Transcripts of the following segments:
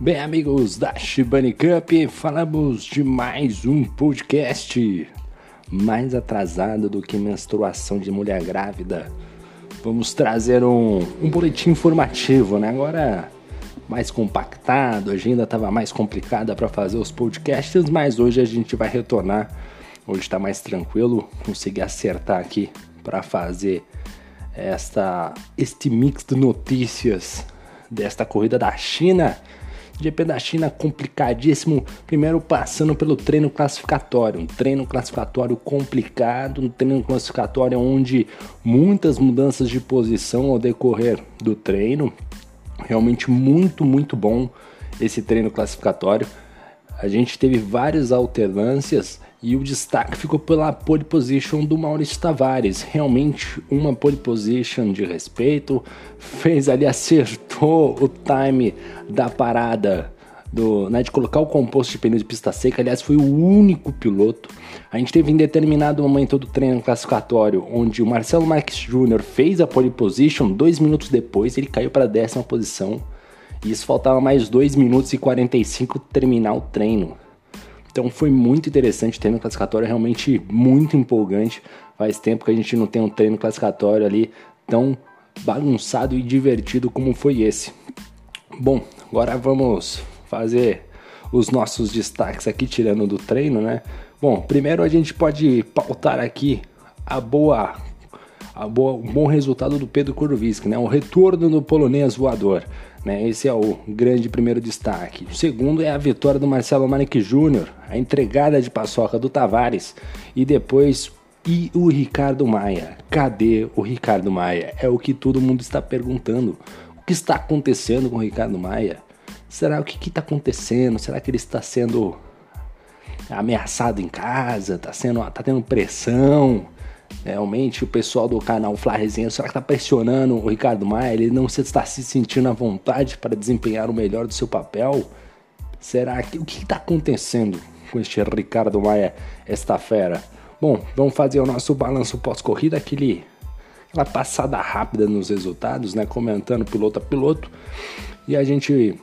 Bem, amigos da Shibani Cup, falamos de mais um podcast mais atrasado do que menstruação de mulher grávida. Vamos trazer um, um boletim informativo, né? Agora mais compactado, a agenda estava mais complicada para fazer os podcasts, mas hoje a gente vai retornar. Hoje está mais tranquilo, consegui acertar aqui para fazer esta este mix de notícias desta corrida da China. GP da China complicadíssimo, primeiro passando pelo treino classificatório, um treino classificatório complicado, um treino classificatório onde muitas mudanças de posição ao decorrer do treino, realmente muito, muito bom esse treino classificatório. A gente teve várias alternâncias e o destaque ficou pela pole position do Maurício Tavares. Realmente uma pole position de respeito. Fez ali, acertou o time da parada do, né, de colocar o composto de pneu de pista seca. Aliás, foi o único piloto. A gente teve em determinado momento do treino classificatório, onde o Marcelo Marques Jr. fez a pole position. Dois minutos depois, ele caiu para a décima posição. E isso faltava mais 2 minutos e 45 terminar o treino. Então foi muito interessante, treino classificatório realmente muito empolgante. Faz tempo que a gente não tem um treino classificatório ali tão bagunçado e divertido como foi esse. Bom, agora vamos fazer os nossos destaques aqui, tirando do treino, né? Bom, primeiro a gente pode pautar aqui a boa, boa, o bom resultado do Pedro Kuroviski, né? O retorno do polonês voador. Né? Esse é o grande primeiro destaque. O segundo é a vitória do Marcelo Manique Júnior, a entregada de paçoca do Tavares e depois e o Ricardo Maia. Cadê o Ricardo Maia? É o que todo mundo está perguntando. O que está acontecendo com o Ricardo Maia? Será o que está acontecendo? Será que ele está sendo ameaçado em casa? Está sendo, tá tendo pressão? Realmente o pessoal do canal Flá Resenha, será que está pressionando o Ricardo Maia? Ele não está se sentindo à vontade para desempenhar o melhor do seu papel? Será que o que está acontecendo com este Ricardo Maia, esta fera? Bom, vamos fazer o nosso balanço pós-corrida, aquele aquela passada rápida nos resultados, né? Comentando piloto a piloto. E a gente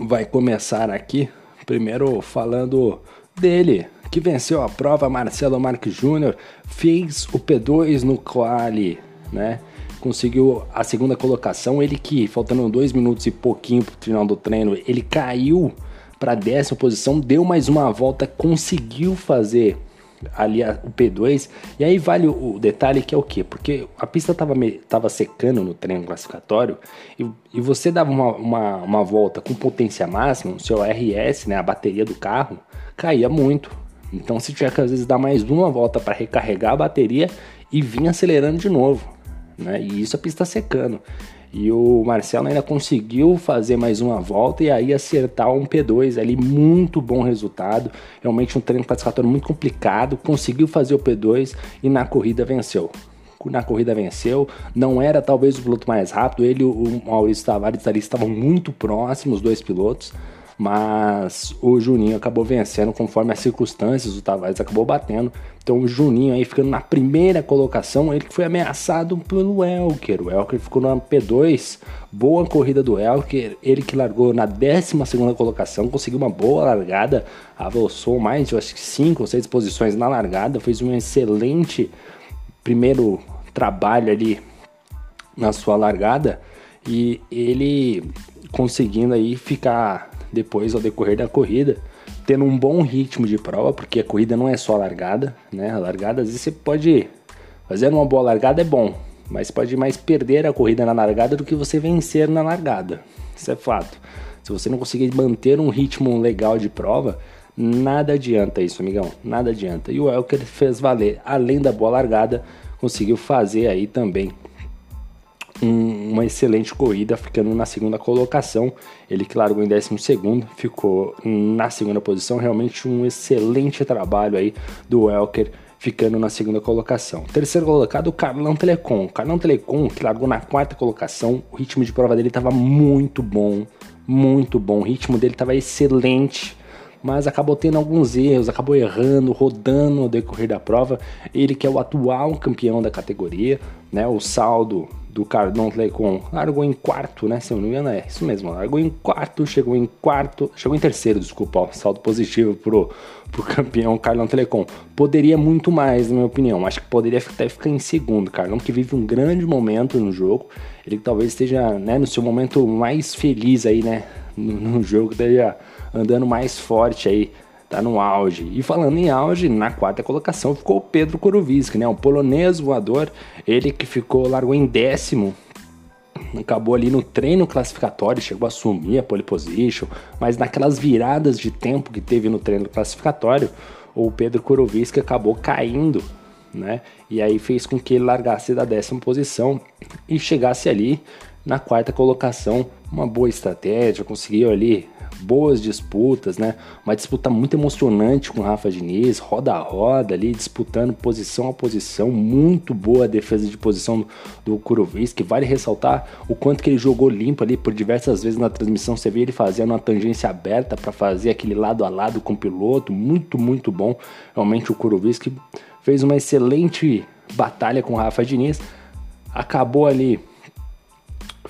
vai começar aqui, primeiro falando dele, que venceu a prova, Marcelo Marques Júnior, fez o P2 no quali, né? Conseguiu a segunda colocação, ele que faltando dois minutos e pouquinho para o final do treino, ele caiu para décima posição, deu mais uma volta, conseguiu fazer ali a, o P2. E aí vale o, o, detalhe que é o que? Porque a pista estava tava secando no treino classificatório e, e você dava uma, uma, uma, volta com potência máxima, o seu RS, né, a bateria do carro, caía muito. Então você tinha que às vezes dar mais uma volta para recarregar a bateria e vir acelerando de novo. Né? E isso a pista secando. E o Marcelo ainda conseguiu fazer mais uma volta e aí acertar um P2 ali, muito bom resultado. Realmente um treino classificatório muito complicado, conseguiu fazer o P2 e na corrida venceu. Na corrida venceu, não era talvez o piloto mais rápido, ele e o Maurício Tavares ali estavam muito próximos, os dois pilotos mas o Juninho acabou vencendo conforme as circunstâncias, o Tavares acabou batendo. Então o Juninho aí ficando na primeira colocação, ele foi ameaçado pelo Elker. O Elker ficou na P2, boa corrida do Elker, ele que largou na 12 segunda colocação, conseguiu uma boa largada, avançou mais de acho que 5 ou 6 posições na largada, fez um excelente primeiro trabalho ali na sua largada e ele conseguindo aí ficar depois ao decorrer da corrida, tendo um bom ritmo de prova, porque a corrida não é só largada, né? A largada às vezes você pode fazer uma boa largada é bom, mas pode mais perder a corrida na largada do que você vencer na largada. Isso é fato. Se você não conseguir manter um ritmo legal de prova, nada adianta isso, amigão. Nada adianta. E o Elker fez valer, além da boa largada, conseguiu fazer aí também um, uma excelente corrida, ficando na segunda colocação. Ele que largou em 12 segundo, ficou na segunda posição. Realmente um excelente trabalho aí do Elker ficando na segunda colocação. Terceiro colocado, o Carlão Telecom. O Carlão Telecom, que largou na quarta colocação, o ritmo de prova dele estava muito bom, muito bom. O ritmo dele estava excelente, mas acabou tendo alguns erros, acabou errando, rodando no decorrer da prova. Ele que é o atual campeão da categoria, né? O saldo do Cardon Telecom largou em quarto, né? Se eu não me engano, é isso mesmo. Largou em quarto, chegou em quarto, chegou em terceiro, desculpa, ó, saldo positivo pro, pro campeão Carlão Telecom. Poderia muito mais, na minha opinião. Acho que poderia até ficar em segundo. Carlão que vive um grande momento no jogo. Ele talvez esteja né, no seu momento mais feliz aí, né? No, no jogo, esteja andando mais forte aí tá no auge. E falando em auge, na quarta colocação ficou o Pedro Kuroviski, né? O polonês voador, ele que ficou, largou em décimo, acabou ali no treino classificatório, chegou a assumir a pole position, mas naquelas viradas de tempo que teve no treino classificatório, o Pedro Kuroviski acabou caindo, né? E aí fez com que ele largasse da décima posição e chegasse ali na quarta colocação, uma boa estratégia, conseguiu ali boas disputas, né? Uma disputa muito emocionante com Rafa Diniz, roda a roda ali, disputando posição a posição, muito boa a defesa de posição do que Vale ressaltar o quanto que ele jogou limpo ali por diversas vezes na transmissão. Você vê ele fazendo uma tangência aberta para fazer aquele lado a lado com o piloto, muito, muito bom. Realmente o que fez uma excelente batalha com Rafa Diniz. Acabou ali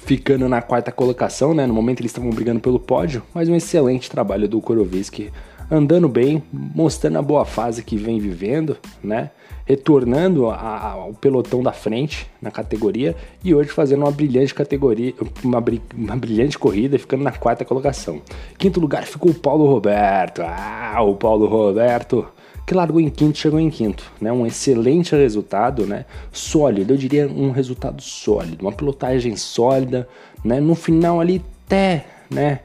ficando na quarta colocação, né? No momento eles estavam brigando pelo pódio, mas um excelente trabalho do Koroviski, andando bem, mostrando a boa fase que vem vivendo, né? Retornando ao pelotão da frente na categoria e hoje fazendo uma brilhante categoria, uma, uma brilhante corrida, ficando na quarta colocação. Quinto lugar ficou o Paulo Roberto. Ah, o Paulo Roberto que largou em quinto, chegou em quinto, né? Um excelente resultado, né? Sólido, eu diria um resultado sólido, uma pilotagem sólida, né? No final ali até, né?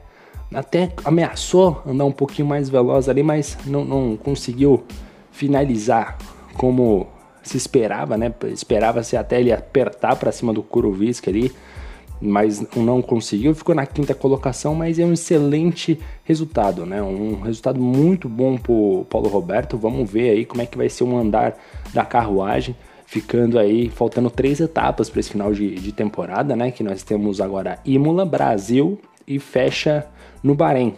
Até ameaçou andar um pouquinho mais veloz ali, mas não, não conseguiu finalizar como se esperava, né? Esperava-se até ele apertar para cima do Kurovisk ali, mas não conseguiu, ficou na quinta colocação, mas é um excelente resultado, né? Um resultado muito bom pro Paulo Roberto. Vamos ver aí como é que vai ser o andar da carruagem, ficando aí faltando três etapas para esse final de, de temporada, né? Que nós temos agora Imola, Brasil e fecha no Bahrein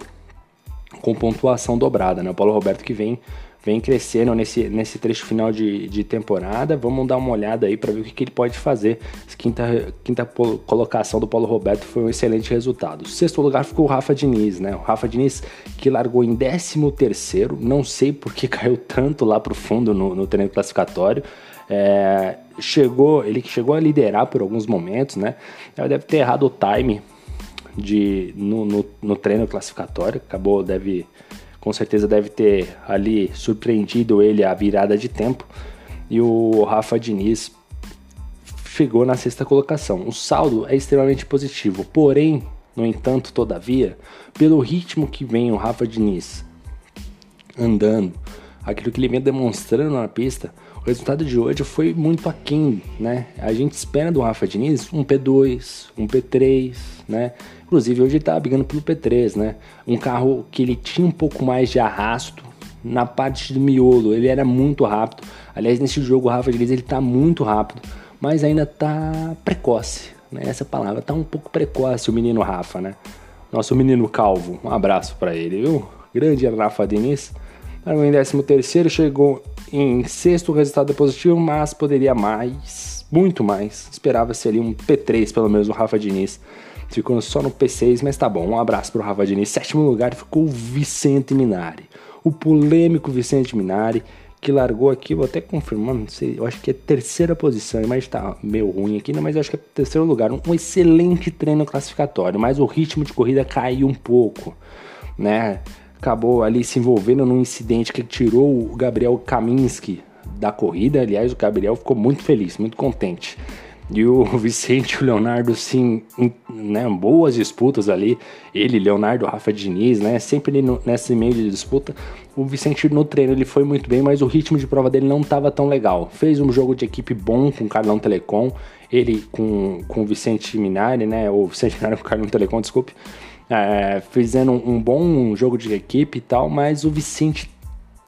com pontuação dobrada, né? O Paulo Roberto que vem vem crescendo nesse, nesse trecho final de, de temporada. Vamos dar uma olhada aí para ver o que, que, ele pode fazer. Quinta, quinta colocação do Paulo Roberto foi um excelente resultado. Sexto lugar ficou o Rafa Diniz, né? O Rafa Diniz que largou em 13 terceiro, não sei por que caiu tanto lá pro fundo no, no treino classificatório. É, chegou, ele chegou a liderar por alguns momentos, né? Ele deve ter errado o time de, no, no, no treino classificatório, acabou, deve com certeza deve ter ali surpreendido ele a virada de tempo. E o Rafa Diniz chegou na sexta colocação. O saldo é extremamente positivo, porém, no entanto, todavia, pelo ritmo que vem o Rafa Diniz andando, aquilo que ele vem demonstrando na pista, o resultado de hoje foi muito aquém, né? A gente espera do Rafa Diniz um P2, um P3, né? Inclusive hoje ele tá brigando pelo P3, né? Um carro que ele tinha um pouco mais de arrasto na parte do miolo, ele era muito rápido. Aliás, nesse jogo o Rafa Diniz ele tá muito rápido, mas ainda tá precoce, né? Essa palavra tá um pouco precoce o menino Rafa, né? Nosso menino calvo, um abraço para ele, viu? Grande Rafa Diniz. Em 13 terceiro chegou em sexto, o resultado é positivo, mas poderia mais, muito mais. Esperava-se ali um P3, pelo menos, o Rafa Diniz. Ficou só no P6, mas tá bom. Um abraço pro Rafa Diniz. Sétimo lugar ficou o Vicente Minari. O polêmico Vicente Minari, que largou aqui, vou até confirmar, não sei, eu acho que é terceira posição, imagem tá meio ruim aqui, né, mas eu acho que é terceiro lugar. Um excelente treino classificatório, mas o ritmo de corrida caiu um pouco, né? Acabou ali se envolvendo num incidente que tirou o Gabriel Kaminski da corrida. Aliás, o Gabriel ficou muito feliz, muito contente. E o Vicente e o Leonardo, sim, né, boas disputas ali. Ele, Leonardo, Rafa Diniz, né, sempre no, nesse meio de disputa. O Vicente no treino ele foi muito bem, mas o ritmo de prova dele não estava tão legal. Fez um jogo de equipe bom com o Carlão Telecom, ele com, com o Vicente Minari, né, ou Vicente Minari com o Carlão Telecom, desculpe é, fazendo um bom jogo de equipe e tal, mas o Vicente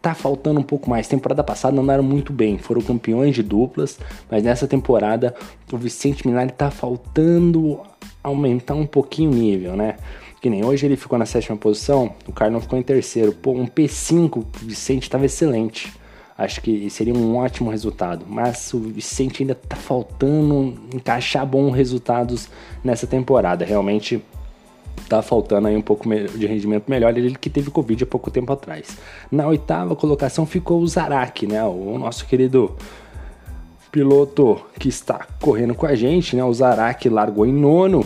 tá faltando um pouco mais. Temporada passada andaram muito bem, foram campeões de duplas, mas nessa temporada o Vicente Minari tá faltando aumentar um pouquinho o nível, né? Que nem hoje ele ficou na sétima posição, o Carlão ficou em terceiro. Pô, um P5, o Vicente estava excelente. Acho que seria um ótimo resultado. Mas o Vicente ainda tá faltando encaixar bons resultados nessa temporada. Realmente tá faltando aí um pouco de rendimento melhor. Ele que teve Covid há pouco tempo atrás. Na oitava colocação ficou o Zarak, né? O nosso querido piloto que está correndo com a gente, né? O Zarak largou em nono.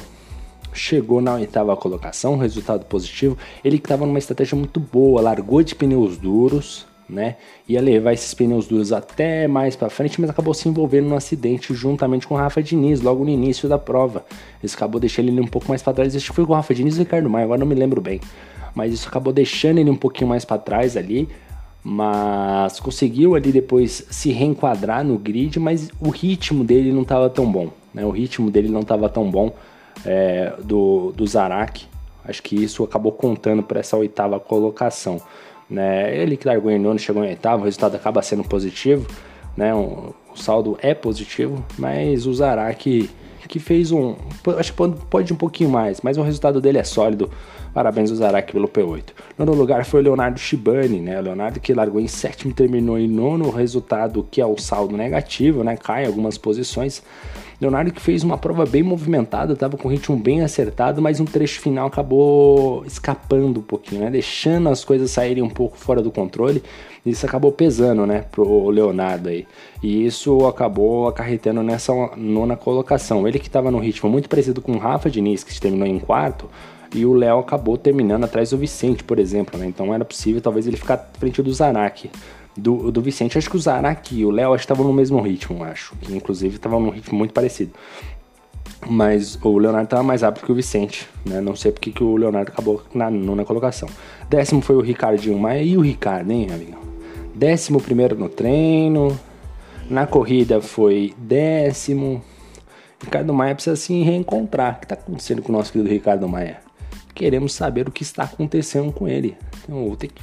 Chegou na oitava colocação, resultado positivo. Ele que estava numa estratégia muito boa, largou de pneus duros, né? Ia levar esses pneus duros até mais para frente, mas acabou se envolvendo num acidente juntamente com o Rafa Diniz, logo no início da prova. Isso acabou deixando ele um pouco mais para trás. Acho que foi com o Rafa Diniz e o Ricardo Maia, agora não me lembro bem. Mas isso acabou deixando ele um pouquinho mais para trás ali. Mas conseguiu ali depois se reenquadrar no grid, mas o ritmo dele não estava tão bom. Né? O ritmo dele não estava tão bom é, do, do Zarak. Acho que isso acabou contando para essa oitava colocação. Né? Ele que largou em nono, chegou em oitavo, o resultado acaba sendo positivo, né? Um, o saldo é positivo, mas o Zarak que fez um. Acho que pode, um pouquinho mais, mas o resultado dele é sólido. Parabéns ao Zarak pelo P8. Nono lugar foi o Leonardo Shibani, né? O Leonardo que largou em sétimo terminou em nono, resultado que é o saldo negativo, né? Cai algumas posições. Leonardo que fez uma prova bem movimentada, estava com o ritmo bem acertado, mas um trecho final acabou escapando um pouquinho, né? Deixando as coisas saírem um pouco fora do controle. Isso acabou pesando, né, pro Leonardo aí. E isso acabou acarretando nessa nona colocação. Ele que estava no ritmo muito parecido com o Rafa Diniz, que terminou em quarto, e o Léo acabou terminando atrás do Vicente, por exemplo, né? Então era possível talvez ele ficar à frente do Zanak do, do Vicente. Acho que o Zarak e o Léo estavam no mesmo ritmo, acho. Que inclusive estavam num ritmo muito parecido. Mas o Leonardo estava mais rápido que o Vicente, né? Não sei porque que o Leonardo acabou na nona colocação. Décimo foi o Ricardinho Maia e o Ricardo, hein, amigo? Décimo primeiro no treino. Na corrida foi décimo. Ricardo Maia precisa se reencontrar. O que está acontecendo com o nosso querido Ricardo Maia? Queremos saber o que está acontecendo com ele. Então, vou ter que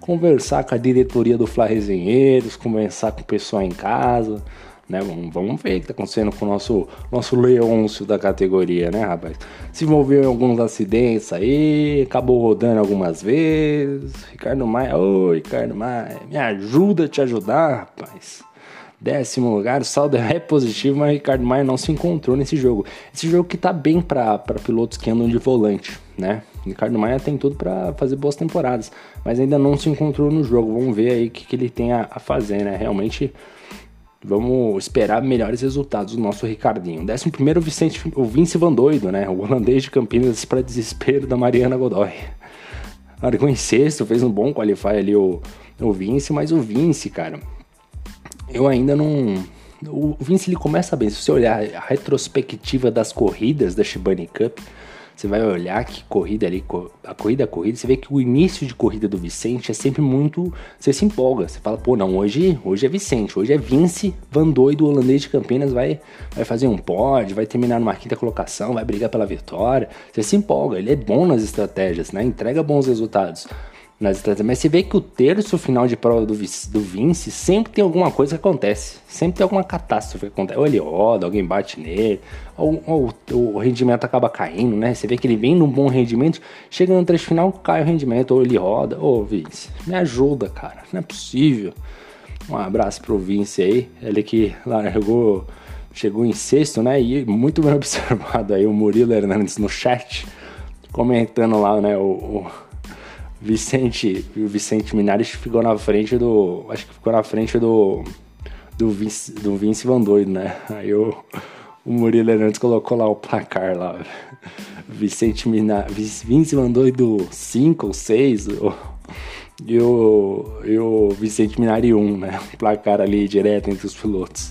conversar com a diretoria do Fla Resenheiros, conversar com o pessoal em casa, né? Vamos, vamos ver o que está acontecendo com o nosso, nosso Leôncio da categoria, né, rapaz? Se envolveu em alguns acidentes aí, acabou rodando algumas vezes. Ricardo Maia, oi, Ricardo Maia, me ajuda a te ajudar, rapaz. Décimo lugar, o saldo é positivo, mas Ricardo Maia não se encontrou nesse jogo. Esse jogo que tá bem para pilotos que andam de volante, né? Ricardo Maia tem tudo para fazer boas temporadas, mas ainda não se encontrou no jogo. Vamos ver aí o que, que ele tem a, a, fazer, né? Realmente vamos esperar melhores resultados do nosso Ricardinho. Décimo primeiro, o, Vicente, o Vince Van Doido, né? O holandês de Campinas para desespero da Mariana Godoy. Largou em sexto, fez um bom qualify ali o, o Vince, mas o Vince, cara, eu ainda não... O Vince ele começa bem, se você olhar a retrospectiva das corridas da Shibani Cup, você vai olhar que corrida ali, a corrida a corrida, você vê que o início de corrida do Vicente é sempre muito. Você se empolga, você fala, pô, não, hoje, hoje é Vicente, hoje é Vince Van Doido, holandês de Campinas, vai, vai fazer um pod, vai terminar numa quinta colocação, vai brigar pela vitória. Você se empolga, ele é bom nas estratégias, né? Entrega bons resultados nas. Mas você vê que o terço final de prova do, do Vince sempre tem alguma coisa que acontece. Sempre tem alguma catástrofe que acontece. Ou ele roda, alguém bate nele, ou, ou, ou, o rendimento acaba caindo, né? Você vê que ele vem num bom rendimento, chega no trecho final, cai o rendimento, ou ele roda. Ô, Vince, me ajuda, cara. Não é possível. Um abraço pro Vince aí. Ele que largou, chegou em sexto, né? E muito bem observado aí o Murilo Hernandes no chat, comentando lá, né? o, o Vicente, o Vicente Minares ficou na frente do, acho que ficou na frente do do Vince, do Vince Van Doido, né? Aí o, o Murilo Hernandes colocou lá o placar lá. Vicente Minares, Vince Van Doido 5 ou 6, e o, e o Vicente Minari 1, né? O placar ali direto entre os pilotos.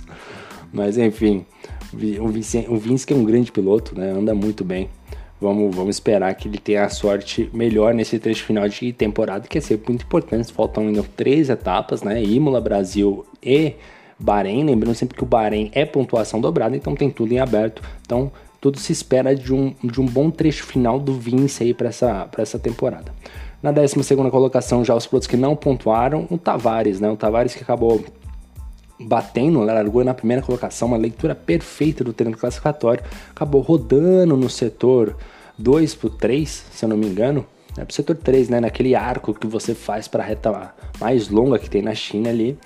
Mas enfim, o Vince, o Vince que é um grande piloto, né? Anda muito bem. Vamos, vamos esperar que ele tenha a sorte melhor nesse trecho final de temporada, que é sempre muito importante. Faltam ainda três etapas, né? Imola, Brasil e Bahrein. Lembrando sempre que o Bahrein é pontuação dobrada, então tem tudo em aberto. Então, tudo se espera de um, de um bom trecho final do Vince aí para essa, essa temporada. Na 12 colocação, já os pilotos que não pontuaram, o Tavares, né? O Tavares que acabou batendo, largou na primeira colocação, uma leitura perfeita do treino classificatório, acabou rodando no setor 2 pro 3, se eu não me engano. É pro setor 3, né? Naquele arco que você faz para a reta mais longa que tem na China ali.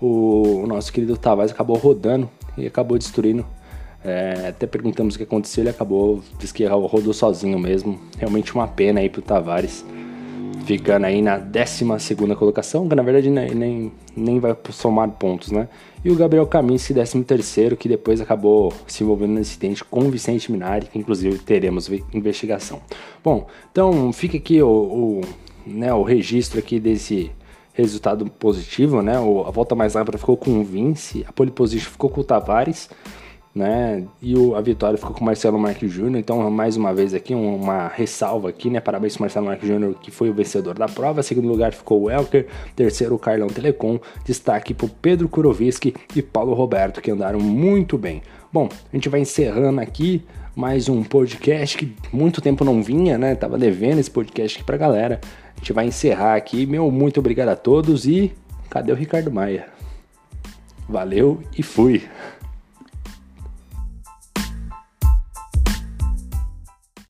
O, o nosso querido Tavares acabou rodando e acabou destruindo. É, até perguntamos o que aconteceu, ele acabou, disse que rodou sozinho mesmo. Realmente uma pena aí pro Tavares ficando aí na 12 colocação, que na verdade nem, nem, vai somar pontos, né? E o Gabriel Caminci, 13, que depois acabou se envolvendo no incidente com o Vicente Minari, que inclusive teremos investigação. Bom, então fica aqui o, o, né, o registro aqui desse resultado positivo, né? A volta mais rápida ficou com o Vince, a pole position ficou com o Tavares né? E o, a vitória ficou com o Marcelo Marques Júnior. Então, mais uma vez aqui, uma ressalva aqui, né? Parabéns para Marcelo Marques Júnior, que foi o vencedor da prova. Segundo lugar ficou o Elker. Terceiro, o Carlão Telecom. Destaque para Pedro Kuroviski e Paulo Roberto, que andaram muito bem. Bom, a gente vai encerrando aqui mais um podcast que muito tempo não vinha, né? Tava devendo esse podcast aqui pra galera. A gente vai encerrar aqui. Meu muito obrigado a todos e cadê o Ricardo Maia? Valeu e fui!